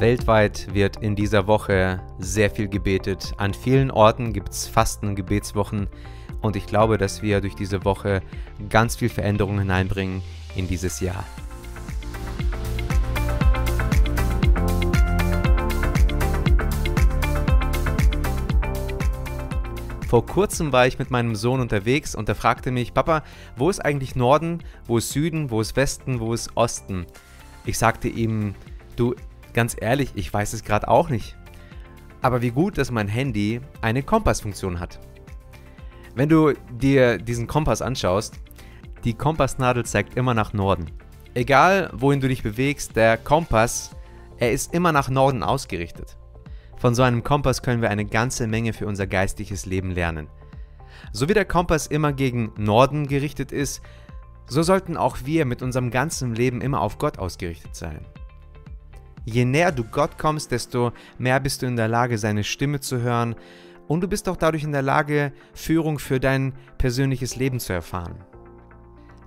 Weltweit wird in dieser Woche sehr viel gebetet. An vielen Orten gibt es Fasten, Gebetswochen und ich glaube, dass wir durch diese Woche ganz viel Veränderung hineinbringen in dieses Jahr. Vor kurzem war ich mit meinem Sohn unterwegs und er fragte mich, Papa, wo ist eigentlich Norden, wo ist Süden, wo ist Westen, wo ist Osten? Ich sagte ihm, du, Ganz ehrlich, ich weiß es gerade auch nicht. Aber wie gut, dass mein Handy eine Kompassfunktion hat. Wenn du dir diesen Kompass anschaust, die Kompassnadel zeigt immer nach Norden. Egal, wohin du dich bewegst, der Kompass, er ist immer nach Norden ausgerichtet. Von so einem Kompass können wir eine ganze Menge für unser geistliches Leben lernen. So wie der Kompass immer gegen Norden gerichtet ist, so sollten auch wir mit unserem ganzen Leben immer auf Gott ausgerichtet sein. Je näher du Gott kommst, desto mehr bist du in der Lage, seine Stimme zu hören und du bist auch dadurch in der Lage, Führung für dein persönliches Leben zu erfahren.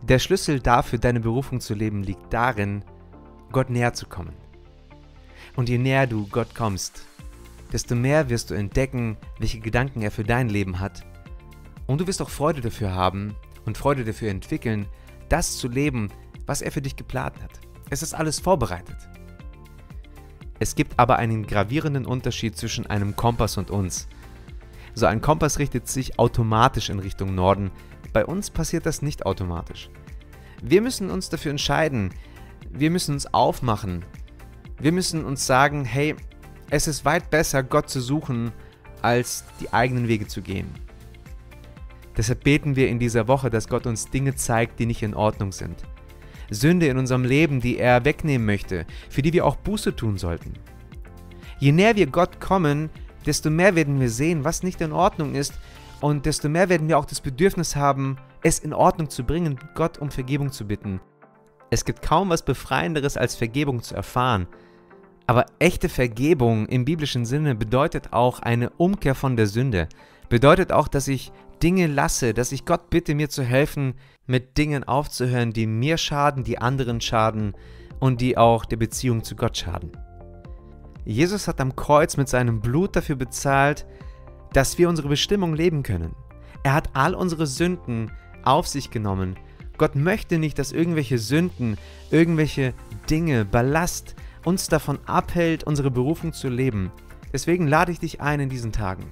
Der Schlüssel dafür, deine Berufung zu leben, liegt darin, Gott näher zu kommen. Und je näher du Gott kommst, desto mehr wirst du entdecken, welche Gedanken er für dein Leben hat. Und du wirst auch Freude dafür haben und Freude dafür entwickeln, das zu leben, was er für dich geplant hat. Es ist alles vorbereitet. Es gibt aber einen gravierenden Unterschied zwischen einem Kompass und uns. So ein Kompass richtet sich automatisch in Richtung Norden, bei uns passiert das nicht automatisch. Wir müssen uns dafür entscheiden, wir müssen uns aufmachen, wir müssen uns sagen, hey, es ist weit besser, Gott zu suchen, als die eigenen Wege zu gehen. Deshalb beten wir in dieser Woche, dass Gott uns Dinge zeigt, die nicht in Ordnung sind. Sünde in unserem Leben, die er wegnehmen möchte, für die wir auch Buße tun sollten. Je näher wir Gott kommen, desto mehr werden wir sehen, was nicht in Ordnung ist und desto mehr werden wir auch das Bedürfnis haben, es in Ordnung zu bringen, Gott um Vergebung zu bitten. Es gibt kaum was Befreienderes als Vergebung zu erfahren. Aber echte Vergebung im biblischen Sinne bedeutet auch eine Umkehr von der Sünde. Bedeutet auch, dass ich Dinge lasse, dass ich Gott bitte, mir zu helfen, mit Dingen aufzuhören, die mir schaden, die anderen schaden und die auch der Beziehung zu Gott schaden. Jesus hat am Kreuz mit seinem Blut dafür bezahlt, dass wir unsere Bestimmung leben können. Er hat all unsere Sünden auf sich genommen. Gott möchte nicht, dass irgendwelche Sünden, irgendwelche Dinge, Ballast uns davon abhält, unsere Berufung zu leben. Deswegen lade ich dich ein in diesen Tagen.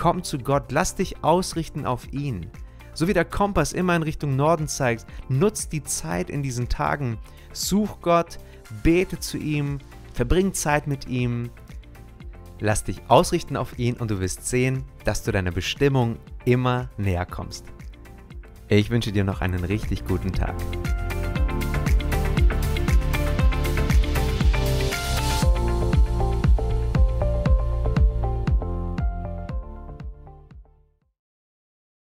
Komm zu Gott, lass dich ausrichten auf ihn. So wie der Kompass immer in Richtung Norden zeigt, nutz die Zeit in diesen Tagen, such Gott, bete zu ihm, verbring Zeit mit ihm, lass dich ausrichten auf ihn und du wirst sehen, dass du deiner Bestimmung immer näher kommst. Ich wünsche dir noch einen richtig guten Tag.